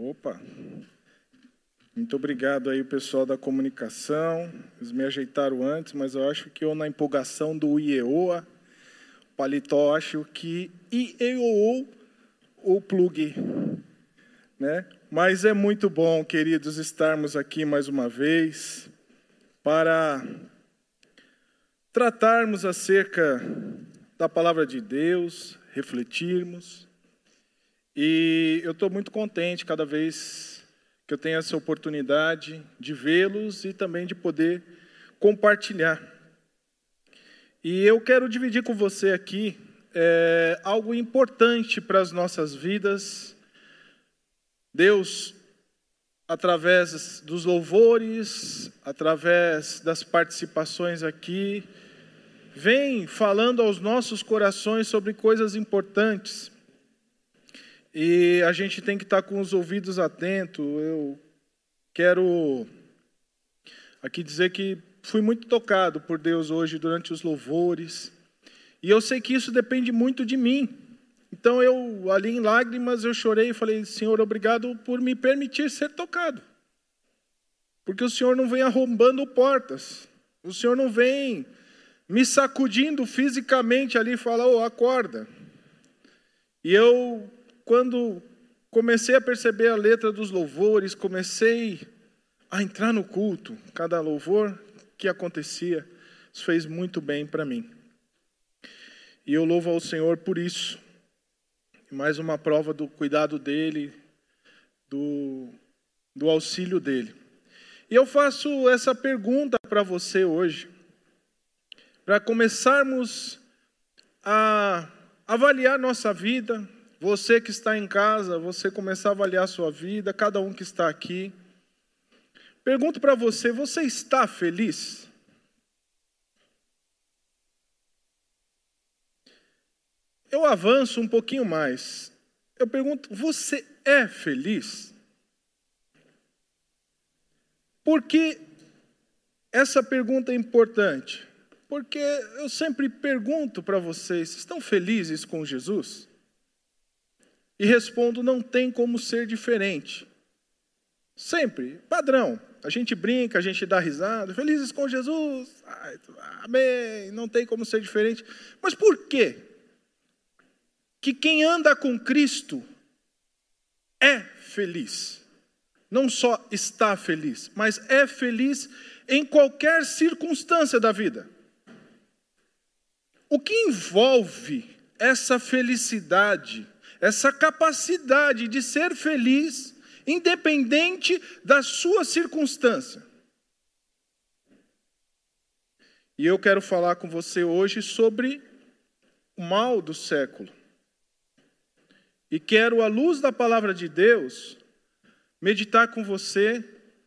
Opa. Muito obrigado aí, pessoal da comunicação. Eles me ajeitaram antes, mas eu acho que eu, na empolgação do IEOA, paletó, acho que IEOO o plug, né? Mas é muito bom, queridos, estarmos aqui mais uma vez para tratarmos acerca da palavra de Deus, refletirmos. E eu estou muito contente cada vez que eu tenho essa oportunidade de vê-los e também de poder compartilhar. E eu quero dividir com você aqui é, algo importante para as nossas vidas. Deus, através dos louvores, através das participações aqui, vem falando aos nossos corações sobre coisas importantes. E a gente tem que estar com os ouvidos atentos. Eu quero aqui dizer que fui muito tocado por Deus hoje durante os louvores. E eu sei que isso depende muito de mim. Então eu, ali em lágrimas, eu chorei e falei: Senhor, obrigado por me permitir ser tocado. Porque o Senhor não vem arrombando portas. O Senhor não vem me sacudindo fisicamente ali e fala: oh, acorda. E eu, quando comecei a perceber a letra dos louvores, comecei a entrar no culto, cada louvor que acontecia, isso fez muito bem para mim. E eu louvo ao Senhor por isso. Mais uma prova do cuidado dele, do, do auxílio dele. E eu faço essa pergunta para você hoje, para começarmos a avaliar nossa vida. Você que está em casa, você começar a avaliar a sua vida, cada um que está aqui. Pergunto para você: você está feliz? Eu avanço um pouquinho mais. Eu pergunto: você é feliz? Por que essa pergunta é importante? Porque eu sempre pergunto para vocês: estão felizes com Jesus? E respondo: não tem como ser diferente. Sempre, padrão. A gente brinca, a gente dá risada, felizes com Jesus, Ai, amém, não tem como ser diferente. Mas por quê? que quem anda com Cristo é feliz. Não só está feliz, mas é feliz em qualquer circunstância da vida. O que envolve essa felicidade, essa capacidade de ser feliz, independente da sua circunstância? E eu quero falar com você hoje sobre o mal do século. E quero, à luz da palavra de Deus, meditar com você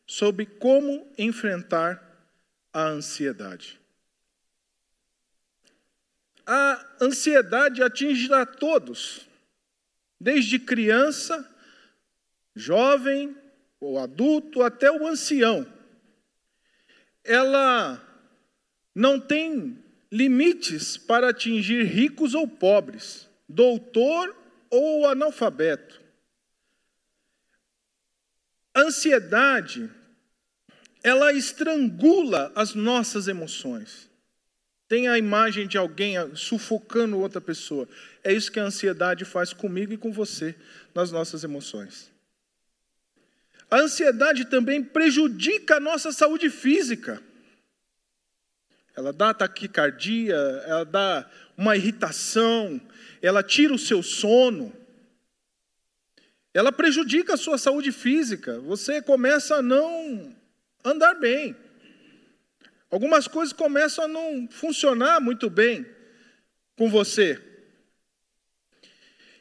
sobre como enfrentar a ansiedade. A ansiedade atinge a todos, desde criança, jovem ou adulto até o ancião. Ela não tem limites para atingir ricos ou pobres, doutor ou analfabeto. Ansiedade, ela estrangula as nossas emoções. Tem a imagem de alguém sufocando outra pessoa. É isso que a ansiedade faz comigo e com você nas nossas emoções. A ansiedade também prejudica a nossa saúde física. Ela dá taquicardia, ela dá uma irritação, ela tira o seu sono, ela prejudica a sua saúde física, você começa a não andar bem. Algumas coisas começam a não funcionar muito bem com você.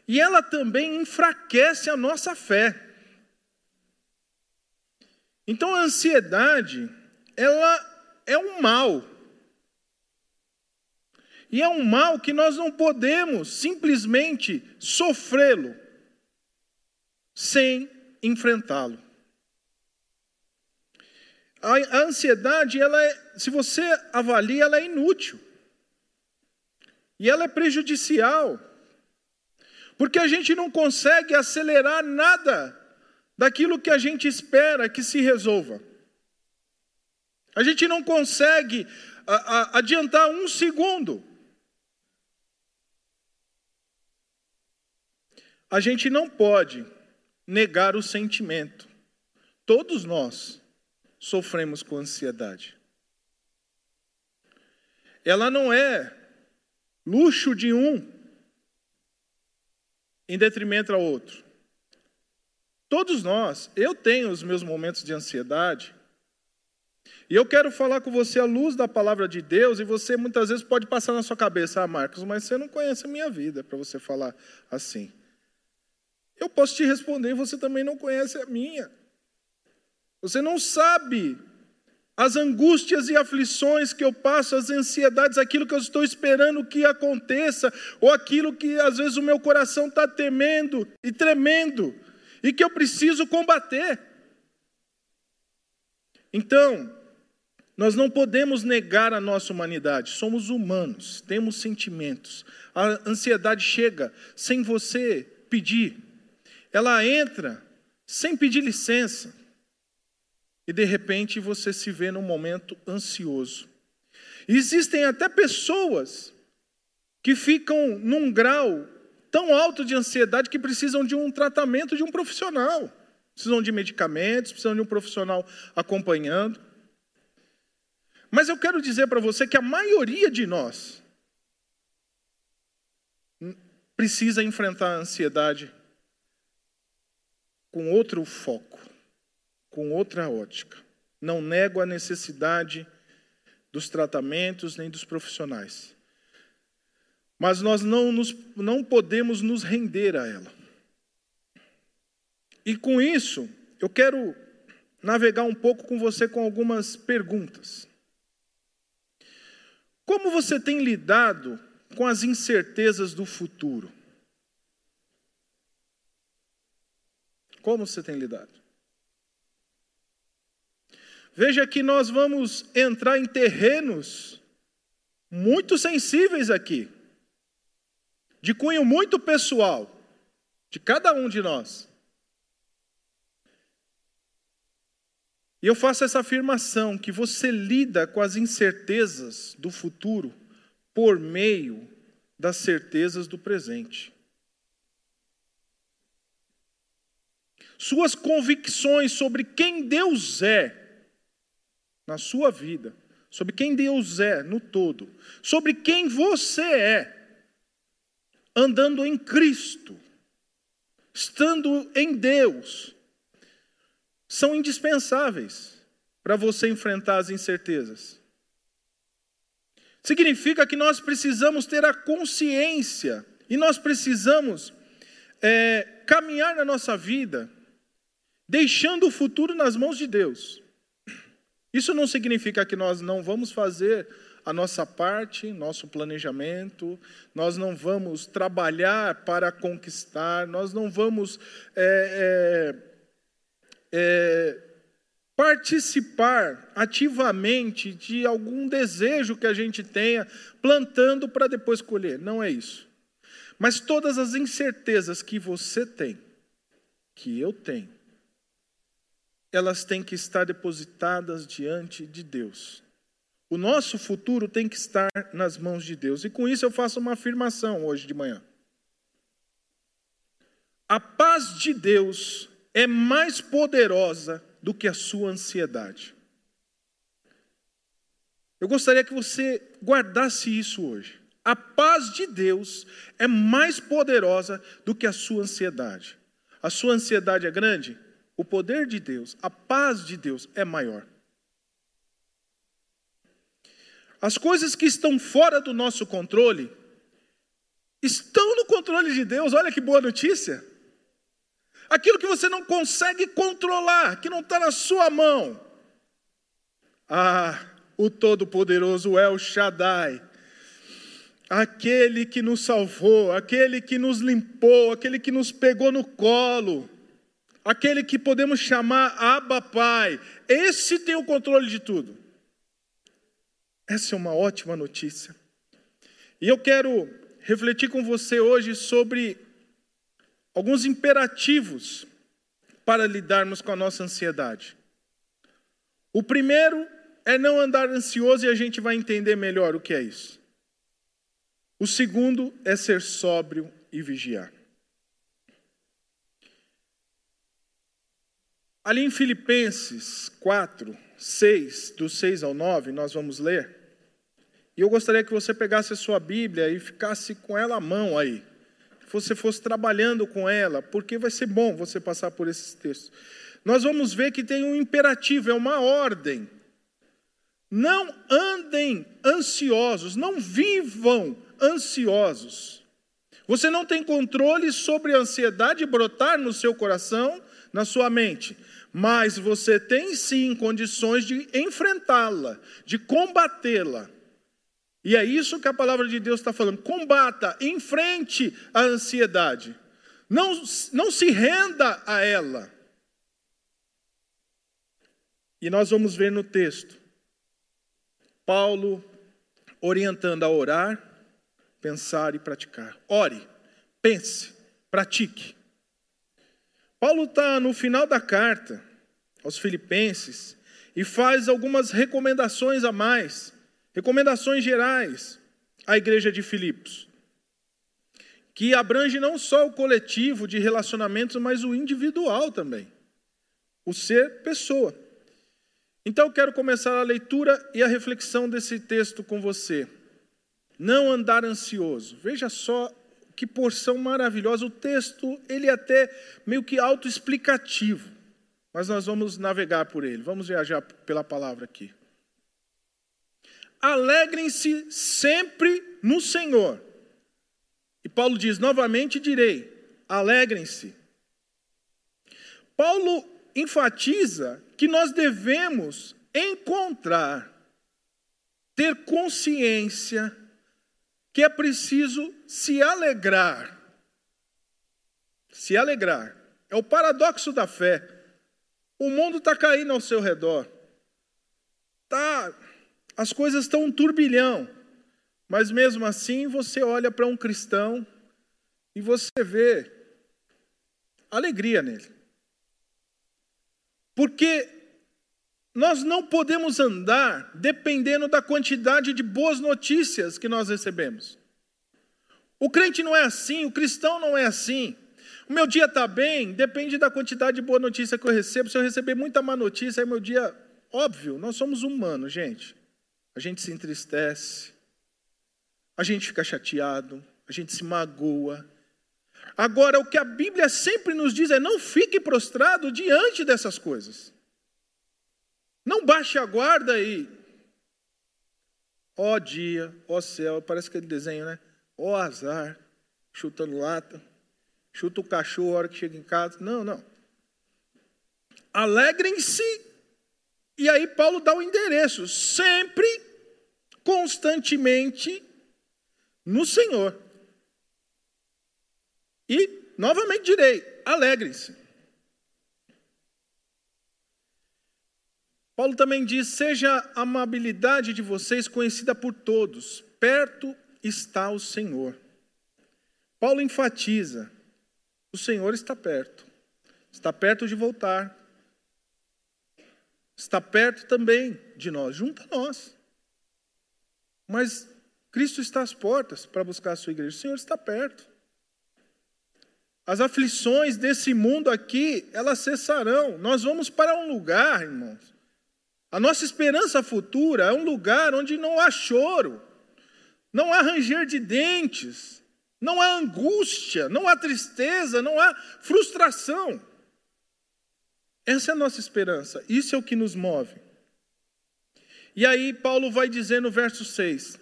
E ela também enfraquece a nossa fé. Então a ansiedade, ela é um mal. E é um mal que nós não podemos simplesmente sofrê-lo sem enfrentá-lo. A, ansiedade, ela é, se você avalia, ela é inútil. E ela é prejudicial. Porque a gente não consegue acelerar nada daquilo que a gente espera que se resolva. A gente não consegue a, a, adiantar um segundo. A gente não pode negar o sentimento. Todos nós sofremos com ansiedade. Ela não é luxo de um em detrimento ao outro. Todos nós, eu tenho os meus momentos de ansiedade, e eu quero falar com você à luz da palavra de Deus, e você muitas vezes pode passar na sua cabeça, ah, Marcos, mas você não conhece a minha vida para você falar assim. Eu posso te responder, você também não conhece a minha. Você não sabe as angústias e aflições que eu passo, as ansiedades, aquilo que eu estou esperando que aconteça, ou aquilo que às vezes o meu coração está temendo e tremendo, e que eu preciso combater. Então, nós não podemos negar a nossa humanidade, somos humanos, temos sentimentos. A ansiedade chega sem você pedir, ela entra sem pedir licença, e de repente você se vê num momento ansioso. existem até pessoas que ficam num grau tão alto de ansiedade que precisam de um tratamento de um profissional. Precisam de medicamentos, precisam de um profissional acompanhando. Mas eu quero dizer para você que a maioria de nós precisa enfrentar a ansiedade com outro foco, com outra ótica. Não nego a necessidade dos tratamentos nem dos profissionais. Mas nós não, nos, não podemos nos render a ela. E com isso, eu quero navegar um pouco com você com algumas perguntas. Como você tem lidado com as incertezas do futuro? Como você tem lidado? Veja que nós vamos entrar em terrenos muito sensíveis aqui de cunho muito pessoal, de cada um de nós. E eu faço essa afirmação: que você lida com as incertezas do futuro por meio das certezas do presente. Suas convicções sobre quem Deus é na sua vida, sobre quem Deus é no todo, sobre quem você é, andando em Cristo, estando em Deus, são indispensáveis para você enfrentar as incertezas. Significa que nós precisamos ter a consciência e nós precisamos é, caminhar na nossa vida deixando o futuro nas mãos de Deus. Isso não significa que nós não vamos fazer a nossa parte, nosso planejamento, nós não vamos trabalhar para conquistar, nós não vamos é, é, é, participar ativamente de algum desejo que a gente tenha, plantando para depois colher. Não é isso. Mas todas as incertezas que você tem, que eu tenho, elas têm que estar depositadas diante de Deus. O nosso futuro tem que estar nas mãos de Deus. E com isso eu faço uma afirmação hoje de manhã. A paz de Deus é mais poderosa do que a sua ansiedade. Eu gostaria que você guardasse isso hoje. A paz de Deus é mais poderosa do que a sua ansiedade. A sua ansiedade é grande? O poder de Deus, a paz de Deus é maior. As coisas que estão fora do nosso controle estão no controle de Deus. Olha que boa notícia. Aquilo que você não consegue controlar, que não está na sua mão. Ah, o Todo-Poderoso El Shaddai, aquele que nos salvou, aquele que nos limpou, aquele que nos pegou no colo, aquele que podemos chamar Abba Pai, esse tem o controle de tudo. Essa é uma ótima notícia. E eu quero refletir com você hoje sobre alguns imperativos para lidarmos com a nossa ansiedade. O primeiro é não andar ansioso e a gente vai entender melhor o que é isso. O segundo é ser sóbrio e vigiar. Ali em Filipenses 4, 6, do 6 ao 9, nós vamos ler. E eu gostaria que você pegasse a sua Bíblia e ficasse com ela à mão aí. Que você fosse trabalhando com ela, porque vai ser bom você passar por esses textos. Nós vamos ver que tem um imperativo, é uma ordem. Não andem ansiosos, não vivam ansiosos. Você não tem controle sobre a ansiedade brotar no seu coração, na sua mente, mas você tem sim condições de enfrentá-la, de combatê-la. E é isso que a palavra de Deus está falando. Combata, enfrente a ansiedade. Não, não se renda a ela. E nós vamos ver no texto Paulo orientando a orar, pensar e praticar. Ore, pense, pratique. Paulo está no final da carta aos Filipenses e faz algumas recomendações a mais Recomendações gerais à igreja de Filipos, que abrange não só o coletivo de relacionamentos, mas o individual também, o ser pessoa. Então eu quero começar a leitura e a reflexão desse texto com você. Não andar ansioso. Veja só que porção maravilhosa. O texto, ele é até meio que autoexplicativo, mas nós vamos navegar por ele. Vamos viajar pela palavra aqui. Alegrem-se sempre no Senhor. E Paulo diz: novamente direi: alegrem-se. Paulo enfatiza que nós devemos encontrar, ter consciência que é preciso se alegrar. Se alegrar. É o paradoxo da fé. O mundo está caindo ao seu redor. Está as coisas estão um turbilhão, mas mesmo assim você olha para um cristão e você vê alegria nele. Porque nós não podemos andar dependendo da quantidade de boas notícias que nós recebemos. O crente não é assim, o cristão não é assim. O meu dia está bem, depende da quantidade de boa notícia que eu recebo. Se eu receber muita má notícia, é meu dia. Óbvio, nós somos humanos, gente a gente se entristece, a gente fica chateado, a gente se magoa. Agora, o que a Bíblia sempre nos diz é: não fique prostrado diante dessas coisas. Não baixe a guarda e. Ó dia, ó céu, parece aquele desenho, né? Ó azar, chutando lata, chuta o cachorro a hora que chega em casa. Não, não. Alegrem-se e aí Paulo dá o endereço, sempre, constantemente no Senhor. E, novamente direi, alegrem-se. Paulo também diz: seja a amabilidade de vocês conhecida por todos, perto está o Senhor. Paulo enfatiza: o Senhor está perto, está perto de voltar, está perto também de nós, junto a nós. Mas Cristo está às portas para buscar a sua igreja. O Senhor está perto. As aflições desse mundo aqui, elas cessarão. Nós vamos para um lugar, irmãos. A nossa esperança futura é um lugar onde não há choro, não há ranger de dentes, não há angústia, não há tristeza, não há frustração. Essa é a nossa esperança, isso é o que nos move. E aí, Paulo vai dizer no verso 6: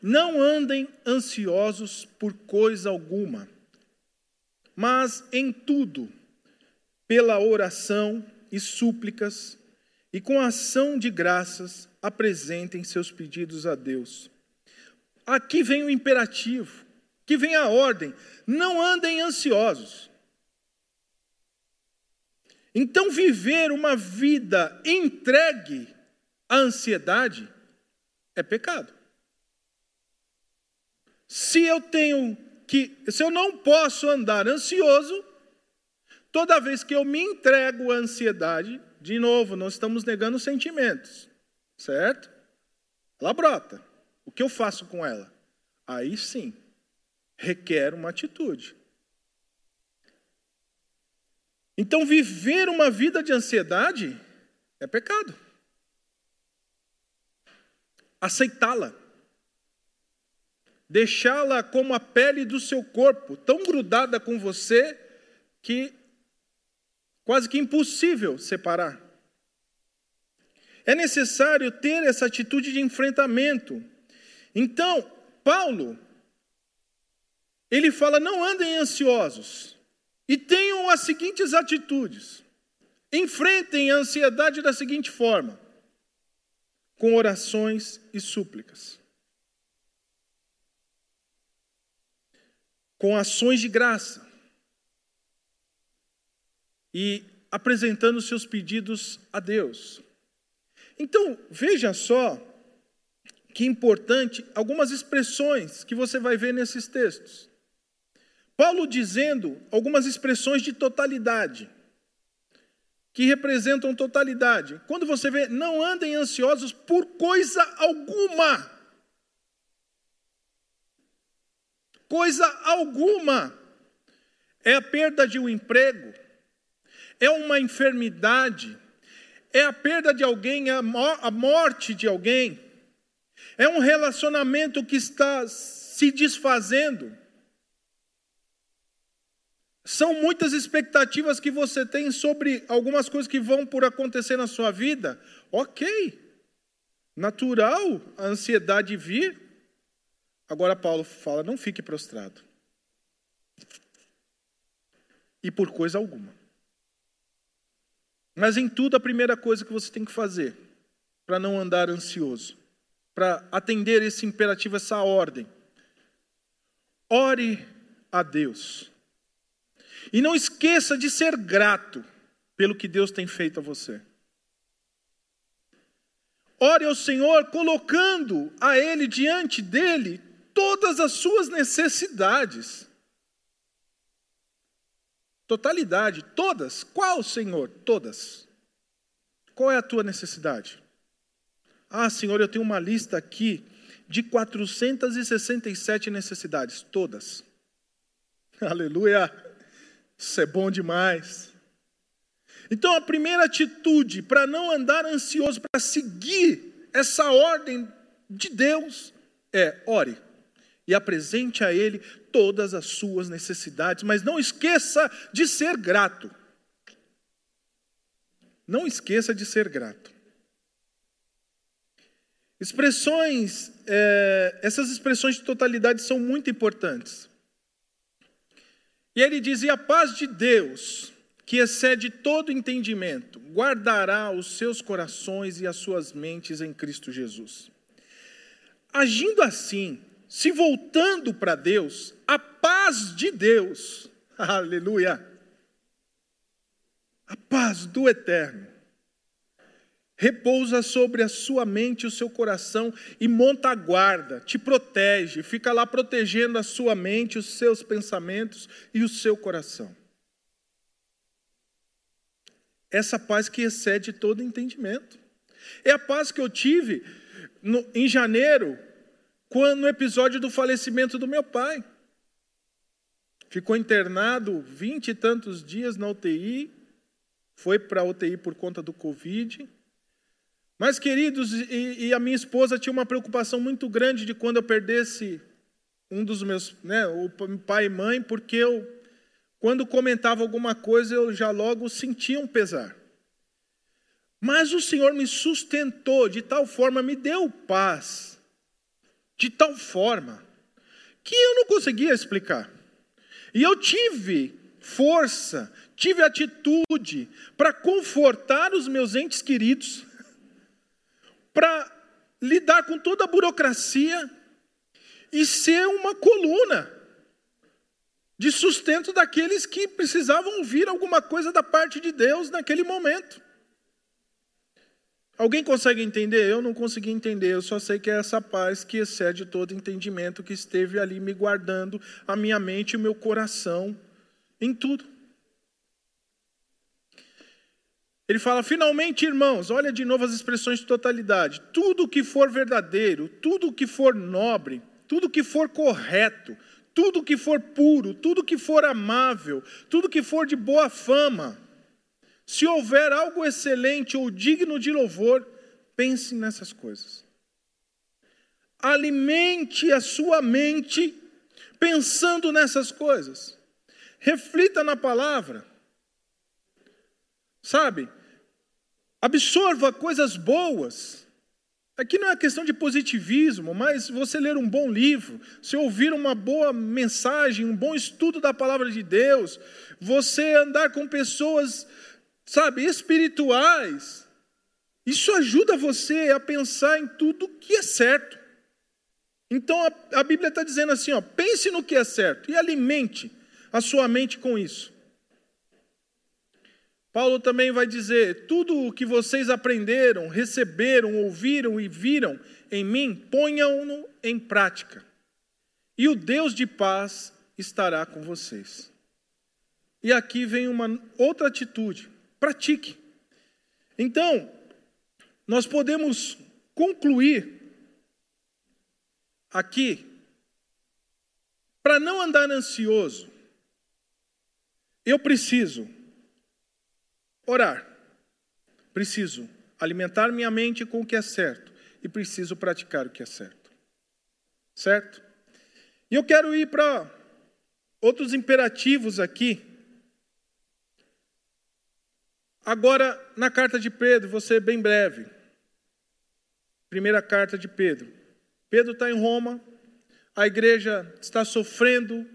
Não andem ansiosos por coisa alguma, mas em tudo, pela oração e súplicas, e com ação de graças, apresentem seus pedidos a Deus. Aqui vem o imperativo, que vem a ordem: não andem ansiosos. Então, viver uma vida entregue à ansiedade é pecado. Se eu tenho que, se eu não posso andar ansioso, Toda vez que eu me entrego à ansiedade, de novo, nós estamos negando sentimentos, certo? Ela brota. O que eu faço com ela? Aí sim, requer uma atitude. Então, viver uma vida de ansiedade é pecado. Aceitá-la, deixá-la como a pele do seu corpo, tão grudada com você que quase que impossível separar. É necessário ter essa atitude de enfrentamento. Então, Paulo, ele fala: não andem ansiosos e tenham as seguintes atitudes. Enfrentem a ansiedade da seguinte forma: com orações e súplicas, com ações de graça e apresentando seus pedidos a Deus. Então, veja só que importante algumas expressões que você vai ver nesses textos. Paulo dizendo algumas expressões de totalidade, que representam totalidade. Quando você vê, não andem ansiosos por coisa alguma. Coisa alguma. É a perda de um emprego, é uma enfermidade, é a perda de alguém, a morte de alguém, é um relacionamento que está se desfazendo. São muitas expectativas que você tem sobre algumas coisas que vão por acontecer na sua vida. Ok, natural a ansiedade vir. Agora, Paulo fala: não fique prostrado. E por coisa alguma. Mas em tudo, a primeira coisa que você tem que fazer, para não andar ansioso, para atender esse imperativo, essa ordem, ore a Deus. E não esqueça de ser grato pelo que Deus tem feito a você. Ore ao Senhor colocando a Ele diante dele todas as suas necessidades. Totalidade, todas. Qual, Senhor? Todas. Qual é a tua necessidade? Ah, Senhor, eu tenho uma lista aqui de 467 necessidades, todas. Aleluia! Isso é bom demais. Então, a primeira atitude para não andar ansioso, para seguir essa ordem de Deus, é ore e apresente a Ele todas as suas necessidades, mas não esqueça de ser grato. Não esqueça de ser grato. Expressões, é, essas expressões de totalidade são muito importantes. E ele diz: E a paz de Deus, que excede todo entendimento, guardará os seus corações e as suas mentes em Cristo Jesus. Agindo assim, se voltando para Deus, a paz de Deus, aleluia, a paz do eterno, repousa sobre a sua mente e o seu coração e monta a guarda, te protege, fica lá protegendo a sua mente, os seus pensamentos e o seu coração. Essa paz que excede todo entendimento. É a paz que eu tive no, em janeiro, no episódio do falecimento do meu pai. Ficou internado vinte e tantos dias na UTI, foi para a UTI por conta do Covid. Mas, queridos, e, e, a minha esposa tinha uma preocupação muito grande de quando eu perdesse um dos meus, né, o pai e mãe, porque eu, quando comentava alguma coisa, eu já logo sentia um pesar. Mas o Senhor me sustentou de tal forma, me deu paz de tal forma que eu não conseguia explicar. E eu tive força, tive atitude para confortar os meus entes queridos, para lidar com toda a burocracia e ser uma coluna de sustento daqueles que precisavam ouvir alguma coisa da parte de Deus naquele momento. Alguém consegue entender? Eu não consegui entender, eu só sei que é essa paz que excede todo entendimento que esteve ali me guardando a minha mente e o meu coração em tudo. Ele fala: finalmente, irmãos, olha de novo as expressões de totalidade. Tudo que for verdadeiro, tudo que for nobre, tudo que for correto, tudo que for puro, tudo que for amável, tudo que for de boa fama, se houver algo excelente ou digno de louvor, pense nessas coisas. Alimente a sua mente pensando nessas coisas. Reflita na palavra. Sabe? Absorva coisas boas. Aqui não é questão de positivismo, mas você ler um bom livro, se ouvir uma boa mensagem, um bom estudo da palavra de Deus, você andar com pessoas, sabe, espirituais, isso ajuda você a pensar em tudo que é certo. Então a, a Bíblia está dizendo assim: ó, pense no que é certo e alimente a sua mente com isso. Paulo também vai dizer: tudo o que vocês aprenderam, receberam, ouviram e viram em mim, ponham-no em prática. E o Deus de paz estará com vocês. E aqui vem uma outra atitude: pratique. Então, nós podemos concluir aqui, para não andar ansioso, eu preciso orar, preciso alimentar minha mente com o que é certo e preciso praticar o que é certo. Certo? E eu quero ir para outros imperativos aqui. Agora, na carta de Pedro, vou ser bem breve. Primeira carta de Pedro. Pedro está em Roma, a igreja está sofrendo,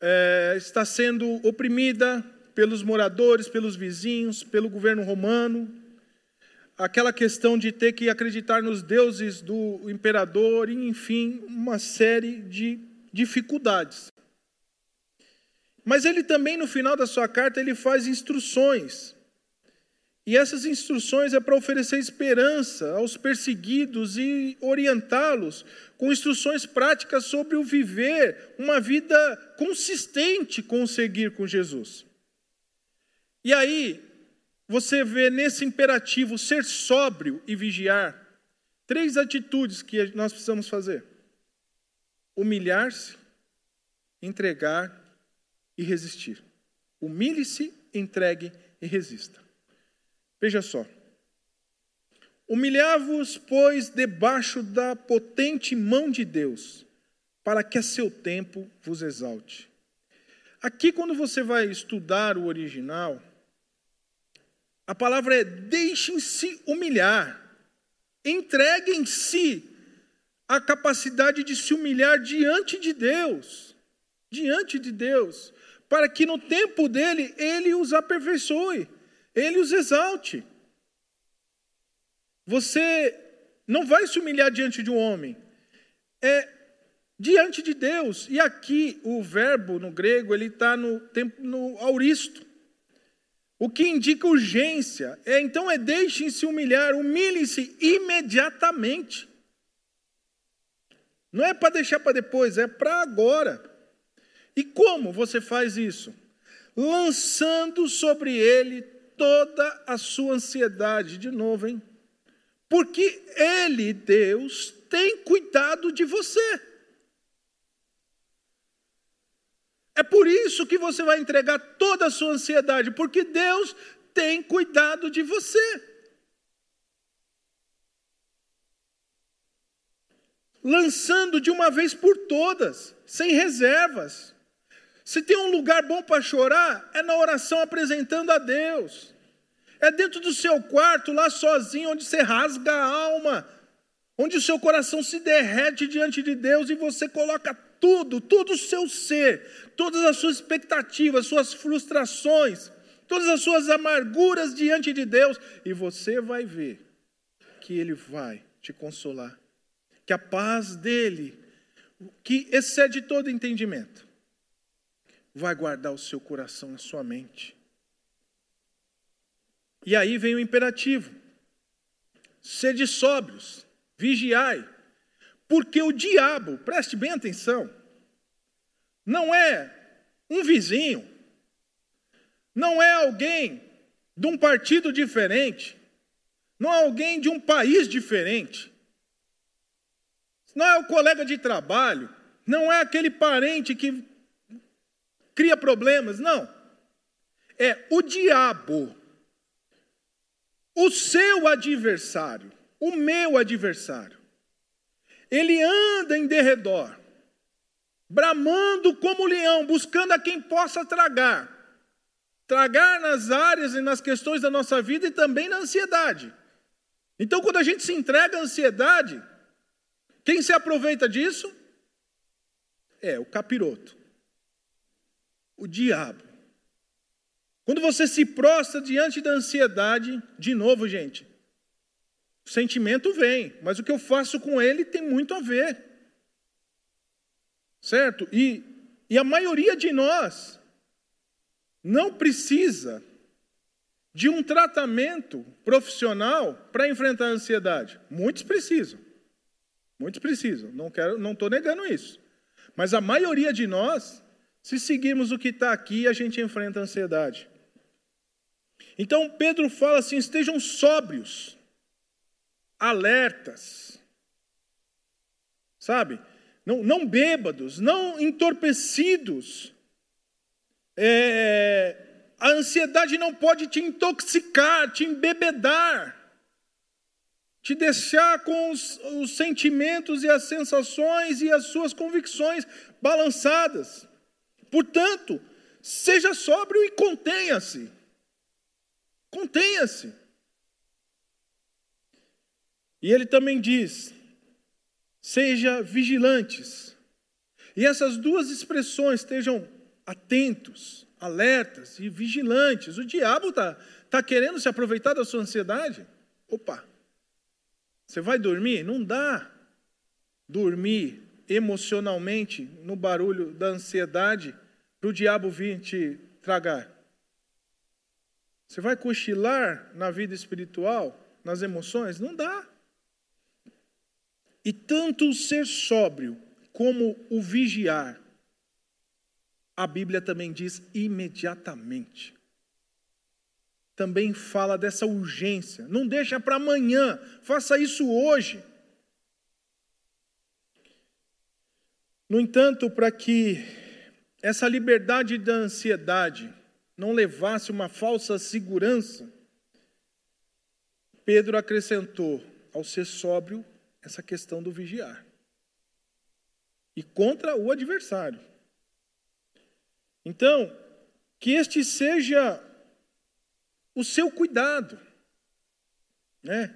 é, está sendo oprimida pelos moradores, pelos vizinhos, pelo governo romano. Aquela questão de ter que acreditar nos deuses do imperador, enfim, uma série de dificuldades. Mas ele também, no final da sua carta, ele faz instruções e essas instruções é para oferecer esperança aos perseguidos e orientá-los com instruções práticas sobre o viver uma vida consistente com o seguir com Jesus. E aí, você vê nesse imperativo ser sóbrio e vigiar, três atitudes que nós precisamos fazer: humilhar-se, entregar e resistir. Humilhe-se, entregue e resista. Veja só. Humilhar-vos, pois, debaixo da potente mão de Deus, para que a seu tempo vos exalte. Aqui, quando você vai estudar o original, a palavra é deixem-se humilhar, entreguem-se a capacidade de se humilhar diante de Deus, diante de Deus, para que no tempo dele ele os aperfeiçoe ele os exalte. Você não vai se humilhar diante de um homem, é diante de Deus. E aqui o verbo no grego ele está no tempo no auristo, o que indica urgência. É então é deixem-se humilhar, humilhem-se imediatamente. Não é para deixar para depois, é para agora. E como você faz isso? Lançando sobre ele toda a sua ansiedade, de novo, hein? Porque Ele, Deus, tem cuidado de você. É por isso que você vai entregar toda a sua ansiedade, porque Deus tem cuidado de você. Lançando de uma vez por todas, sem reservas. Se tem um lugar bom para chorar, é na oração apresentando a Deus. É dentro do seu quarto, lá sozinho, onde você rasga a alma, onde o seu coração se derrete diante de Deus e você coloca tudo, todo o seu ser, todas as suas expectativas, suas frustrações, todas as suas amarguras diante de Deus, e você vai ver que Ele vai te consolar, que a paz dele, que excede todo entendimento, vai guardar o seu coração, a sua mente. E aí vem o imperativo: sede sóbrios, vigiai, porque o diabo, preste bem atenção, não é um vizinho, não é alguém de um partido diferente, não é alguém de um país diferente, não é o colega de trabalho, não é aquele parente que cria problemas, não. É o diabo, o seu adversário, o meu adversário. Ele anda em derredor, bramando como leão, buscando a quem possa tragar. Tragar nas áreas e nas questões da nossa vida e também na ansiedade. Então, quando a gente se entrega à ansiedade, quem se aproveita disso? É o capiroto, o diabo. Quando você se prostra diante da ansiedade, de novo, gente, o sentimento vem, mas o que eu faço com ele tem muito a ver. Certo? E, e a maioria de nós não precisa de um tratamento profissional para enfrentar a ansiedade. Muitos precisam. Muitos precisam. Não quero, não estou negando isso. Mas a maioria de nós, se seguirmos o que está aqui, a gente enfrenta a ansiedade. Então Pedro fala assim: estejam sóbrios, alertas, sabe? Não, não bêbados, não entorpecidos. É, a ansiedade não pode te intoxicar, te embebedar te deixar com os, os, sentimentos e as sensações e as suas convicções balançadas. Portanto, seja sóbrio e contenha-se. Contenha-se. E ele também diz: seja vigilantes. E essas duas expressões estejam atentos, alertas e vigilantes. O diabo está tá querendo se aproveitar da sua ansiedade. Opa! Você vai dormir? Não dá. Dormir emocionalmente no barulho da ansiedade para o diabo vir te tragar. Você vai cochilar na vida espiritual, nas emoções? Não dá. E tanto o ser sóbrio como o vigiar, a Bíblia também diz imediatamente também fala dessa urgência. Não deixa para amanhã, faça isso hoje. No entanto, para que essa liberdade da ansiedade não levasse uma falsa segurança, Pedro acrescentou ao ser sóbrio essa questão do vigiar. E contra o adversário. Então, que este seja o seu cuidado. Né?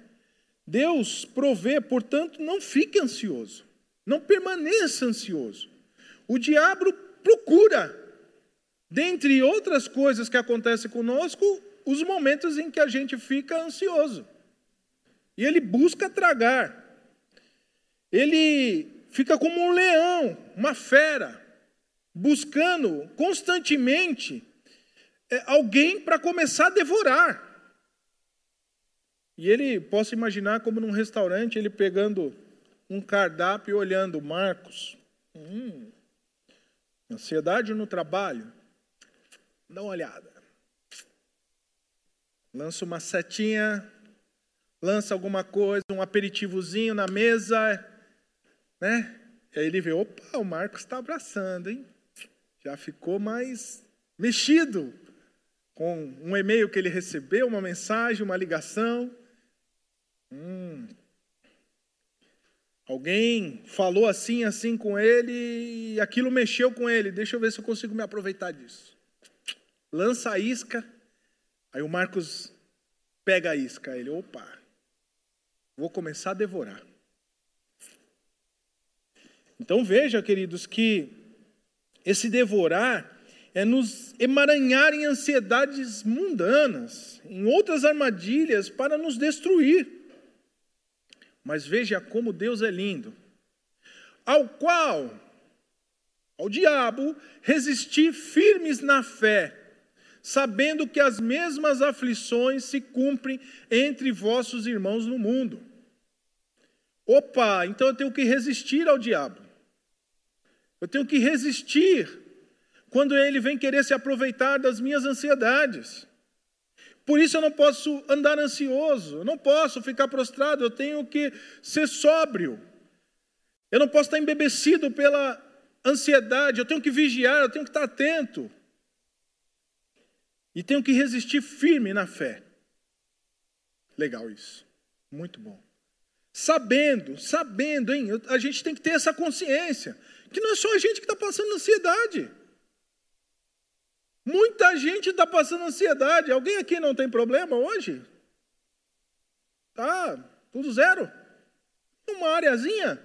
Deus provê, portanto, não fique ansioso, não permaneça ansioso. O diabo procura, dentre outras coisas que acontecem conosco, os momentos em que a gente fica ansioso. E ele busca tragar. Ele fica como um leão, uma fera, buscando constantemente é, alguém para começar a devorar. E ele, posso imaginar como num restaurante, ele pegando um cardápio e olhando, Marcos, hum, ansiedade no trabalho, dá uma olhada. Lança uma setinha, lança alguma coisa, um aperitivozinho na mesa, né? E aí ele vê, opa, o Marcos está abraçando, hein? Já ficou mais mexido com um e-mail que ele recebeu, uma mensagem, uma ligação. Hum. Alguém falou assim, assim com ele e aquilo mexeu com ele. Deixa eu ver se eu consigo me aproveitar disso. Lança a isca. Aí o Marcos pega a isca. Ele, opa, vou começar a devorar. Então veja, queridos, que esse devorar é nos emaranhar em ansiedades mundanas, em outras armadilhas para nos destruir. Mas veja como Deus é lindo, ao qual, ao diabo, resistir firmes na fé, sabendo que as mesmas aflições se cumprem entre vossos irmãos no mundo. Opa, então eu tenho que resistir ao diabo. Eu tenho que resistir quando ele vem querer se aproveitar das minhas ansiedades. Por isso eu não posso andar ansioso, eu não posso ficar prostrado, eu tenho que ser sóbrio. Eu não posso estar embebecido pela ansiedade, eu tenho que vigiar, eu tenho que estar atento. E tenho que resistir firme na fé. Legal isso. Muito bom. Sabendo, sabendo, hein? A gente tem que ter essa consciência. Que não é só a gente que está passando ansiedade. Muita gente está passando ansiedade. Alguém aqui não tem problema hoje? Tá, tudo zero. Uma areazinha.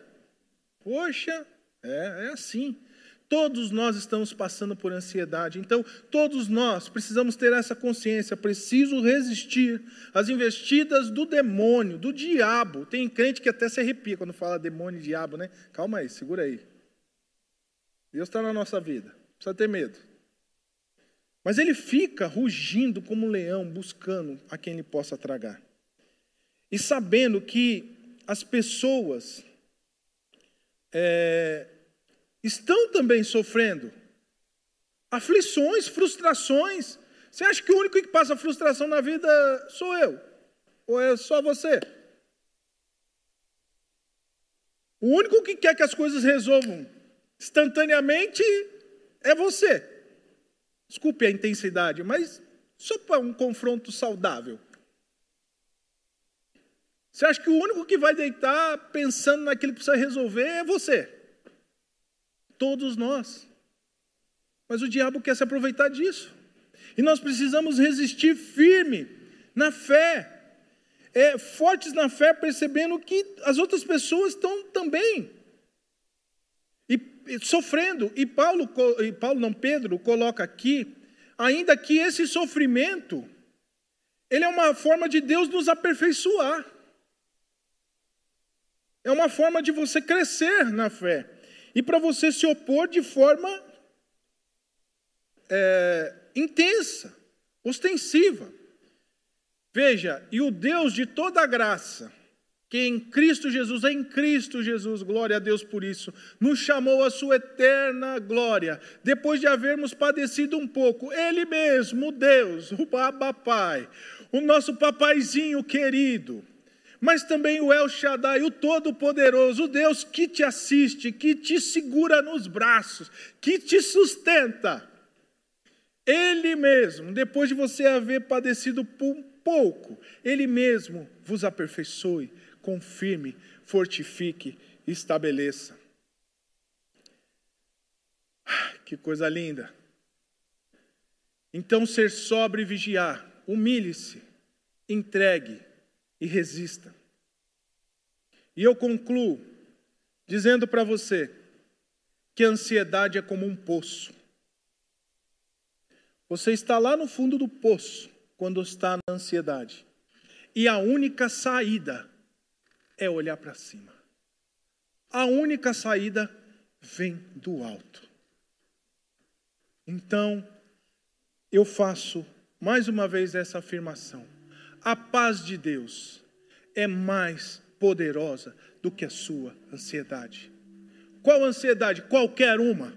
Poxa, é, é assim. Todos nós estamos passando por ansiedade, então todos nós precisamos ter essa consciência. Preciso resistir às investidas do demônio, do diabo. Tem crente que até se arrepia quando fala demônio e diabo, né? Calma aí, segura aí. Deus está na nossa vida, precisa ter medo. Mas ele fica rugindo como um leão, buscando a quem ele possa tragar. E sabendo que as pessoas é, estão também sofrendo aflições, frustrações. Você acha que o único que passa frustração na vida sou eu? Ou é só você? O único que quer que as coisas resolvam instantaneamente é você. Desculpe a intensidade, mas só para um confronto saudável. Você acha que o único que vai deitar pensando naquilo que precisa resolver é você? Todos nós. Mas o diabo quer se aproveitar disso. E nós precisamos resistir firme na fé. É, fortes na fé, percebendo que as outras pessoas estão também sofrendo. E Paulo, e Paulo, não Pedro, coloca aqui, ainda que esse sofrimento, ele é uma forma de Deus nos aperfeiçoar. É uma forma de você crescer na fé e para você se opor de forma é, intensa, ostensiva. Veja, e o Deus de toda graça, que em Cristo Jesus, em Cristo Jesus, glória a Deus por isso, nos chamou a sua eterna glória, depois de havermos padecido um pouco, Ele mesmo, Deus, o Pai, o nosso papaizinho querido, mas também o El Shaddai, o Todo-Poderoso, o Deus que te assiste, que te segura nos braços, que te sustenta. Ele mesmo, depois de você haver padecido por pouco, Ele mesmo vos aperfeiçoe, confirme, fortifique, estabeleça. Ah, que coisa linda. Então, ser sobre e vigiar, humilhe-se, entregue e resista. E eu concluo dizendo para você que a ansiedade é como um poço. Você está lá no fundo do poço quando está na ansiedade. E a única saída é olhar para cima. A única saída vem do alto. Então, eu faço mais uma vez essa afirmação a paz de Deus é mais poderosa do que a sua ansiedade. Qual ansiedade? Qualquer uma.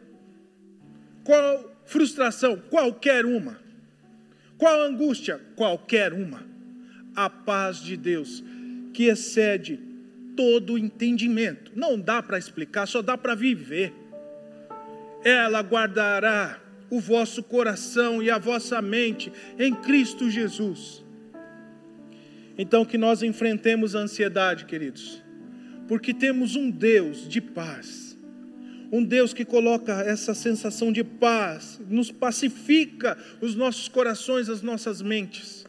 Qual frustração? Qualquer uma. Qual angústia? Qualquer uma. A paz de Deus, que excede todo entendimento. Não dá para explicar, só dá para viver. Ela guardará o vosso coração e a vossa mente em Cristo Jesus. Então, que nós enfrentemos a ansiedade, queridos, porque temos um Deus de paz, um Deus que coloca essa sensação de paz, nos pacifica os nossos corações, as nossas mentes.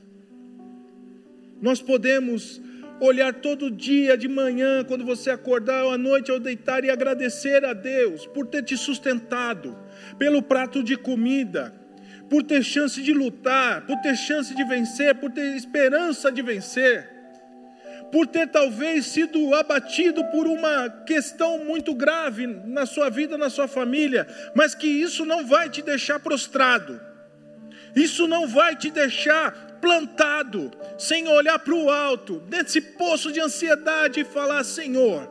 Nós podemos olhar todo dia de manhã, quando você acordar, ou à noite ao deitar, e agradecer a Deus por ter te sustentado, pelo prato de comida por ter chance de lutar, por ter chance de vencer, por ter esperança de vencer, por ter talvez sido abatido por uma questão muito grave na sua vida, na sua família, mas que isso não vai te deixar prostrado, isso não vai te deixar plantado, sem olhar para o alto, desse poço de ansiedade e falar: Senhor,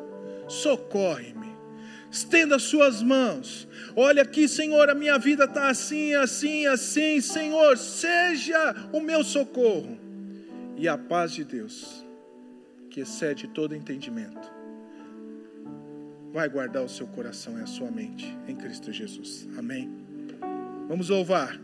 socorre-me Estenda suas mãos. Olha aqui, Senhor, a minha vida está assim, assim, assim. Senhor, seja o meu socorro. E a paz de Deus, que excede todo entendimento, vai guardar o seu coração e a sua mente em Cristo Jesus. Amém. Vamos louvar.